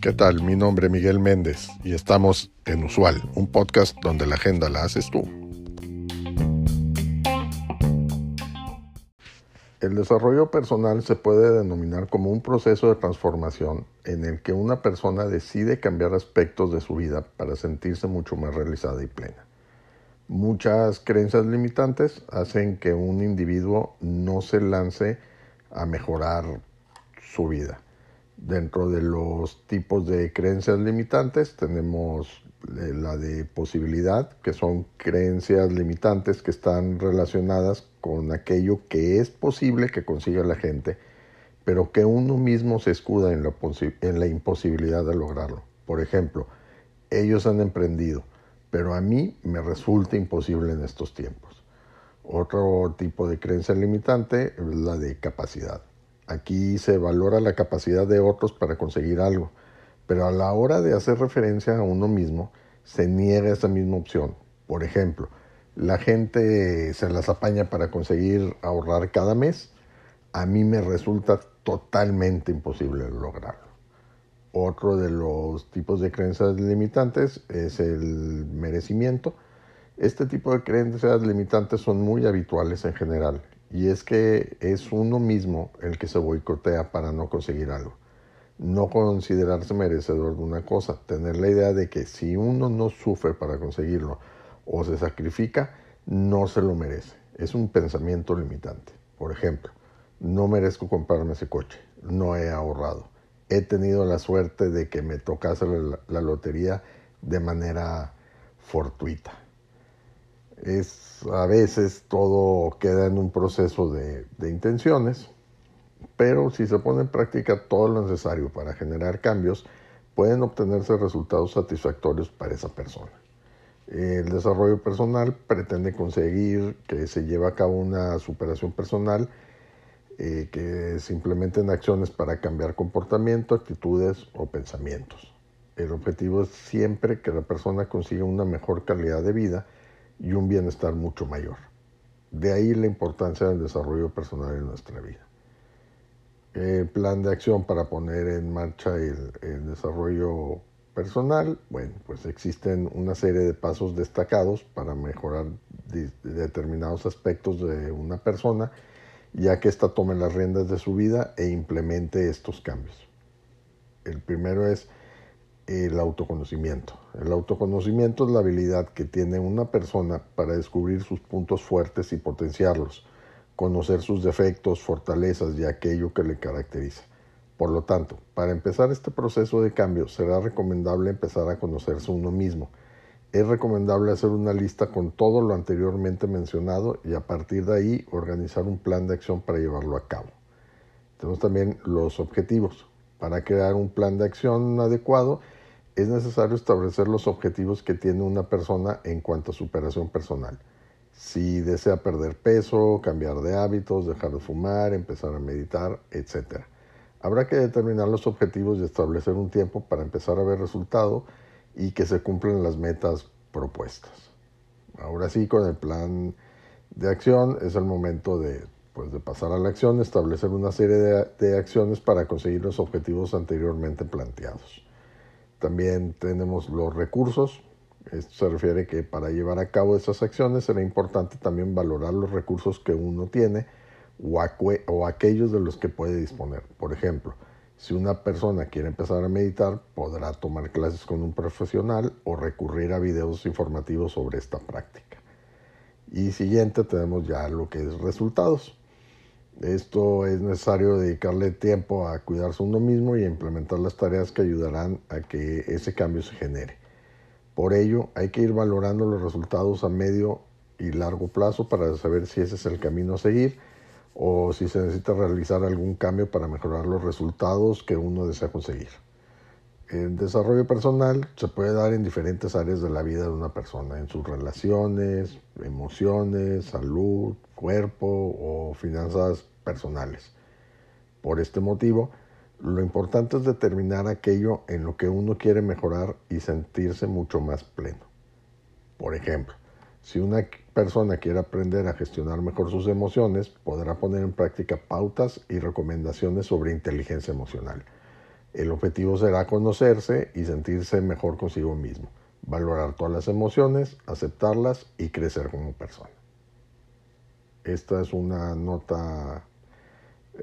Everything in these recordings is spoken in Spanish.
¿Qué tal? Mi nombre es Miguel Méndez y estamos en Usual, un podcast donde la agenda la haces tú. El desarrollo personal se puede denominar como un proceso de transformación en el que una persona decide cambiar aspectos de su vida para sentirse mucho más realizada y plena. Muchas creencias limitantes hacen que un individuo no se lance a mejorar su vida. Dentro de los tipos de creencias limitantes tenemos eh, la de posibilidad, que son creencias limitantes que están relacionadas con aquello que es posible que consiga la gente, pero que uno mismo se escuda en la, en la imposibilidad de lograrlo. Por ejemplo, ellos han emprendido, pero a mí me resulta imposible en estos tiempos. Otro tipo de creencia limitante es la de capacidad. Aquí se valora la capacidad de otros para conseguir algo, pero a la hora de hacer referencia a uno mismo, se niega esa misma opción. Por ejemplo, la gente se las apaña para conseguir ahorrar cada mes, a mí me resulta totalmente imposible lograrlo. Otro de los tipos de creencias limitantes es el merecimiento. Este tipo de creencias limitantes son muy habituales en general y es que es uno mismo el que se boicotea para no conseguir algo. No considerarse merecedor de una cosa, tener la idea de que si uno no sufre para conseguirlo, o se sacrifica, no se lo merece. Es un pensamiento limitante. Por ejemplo, no merezco comprarme ese coche, no he ahorrado. He tenido la suerte de que me tocase la, lotería de manera fortuita. Es, a veces todo queda en un proceso de, de intenciones, pero si se pone en práctica todo lo necesario para generar cambios, pueden obtenerse resultados satisfactorios para esa persona. El desarrollo personal pretende conseguir que se lleve a cabo una superación personal, eh, que se implementen acciones para cambiar comportamiento, actitudes o pensamientos. El objetivo es siempre que la persona consiga una mejor calidad de vida y un bienestar mucho mayor. De ahí la importancia del desarrollo personal en nuestra vida. El plan de acción para poner en marcha el, el desarrollo personal, bueno, pues existen una serie de pasos destacados para mejorar determinados aspectos de una persona, ya que ésta tome las riendas de su vida e implemente estos cambios. El primero es el autoconocimiento. El autoconocimiento es la habilidad que tiene una persona para descubrir sus puntos fuertes y potenciarlos, conocer sus defectos, fortalezas y aquello que le caracteriza. Por lo tanto, para empezar este proceso de cambio será recomendable empezar a conocerse uno mismo. Es recomendable hacer una lista con todo lo anteriormente mencionado y a partir de ahí organizar un plan de acción para llevarlo a cabo. Tenemos también los objetivos. Para crear un plan de acción adecuado es necesario establecer los objetivos que tiene una persona en cuanto a superación personal. Si desea perder peso, cambiar de hábitos, dejar de fumar, empezar a meditar, etc. Habrá que determinar los objetivos y establecer un tiempo para empezar a ver resultado y que se cumplan las metas propuestas. Ahora sí, con el plan de acción es el momento de, pues, de pasar a la acción, establecer una serie de, de acciones para conseguir los objetivos anteriormente planteados. También tenemos los recursos. Esto se refiere que para llevar a cabo esas acciones será importante también valorar los recursos que uno tiene o, aquellos de los que puede disponer. Por ejemplo, si una persona quiere empezar a meditar, podrá tomar clases con un profesional o recurrir a videos informativos sobre esta práctica. Y siguiente tenemos ya lo que es resultados. Esto es necesario dedicarle tiempo a cuidarse uno mismo y a implementar las tareas que ayudarán a que ese cambio se genere. Por ello, hay que ir valorando los resultados a medio y largo plazo para saber si ese es el camino a seguir o si se necesita realizar algún cambio para mejorar los resultados que uno desea conseguir. El desarrollo personal se puede dar en diferentes áreas de la vida de una persona, en sus relaciones, emociones, salud, cuerpo o finanzas personales. Por este motivo, lo importante es determinar aquello en lo que uno quiere mejorar y sentirse mucho más pleno. Por ejemplo, Si una persona quiere aprender a gestionar mejor sus emociones, podrá poner en práctica pautas y recomendaciones sobre inteligencia emocional. El objetivo será conocerse y sentirse mejor consigo mismo, valorar todas las emociones, aceptarlas y crecer como persona. Esta es una nota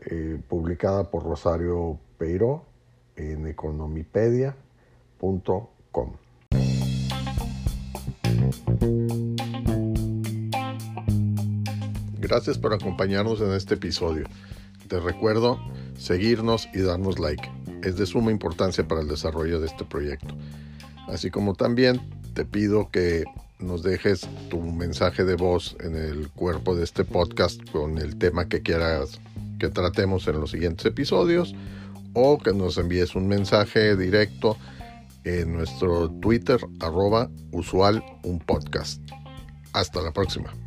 eh, publicada por Rosario Peiro en economipedia.com. Gracias por acompañarnos en este episodio. Te recuerdo seguirnos y darnos like. Es de suma importancia para el desarrollo de este proyecto. Así como también te pido que nos dejes tu mensaje de voz en el cuerpo de este podcast con el tema que quieras que tratemos en los siguientes episodios o que nos envíes un mensaje directo en nuestro Twitter arroba usual un podcast. Hasta la próxima.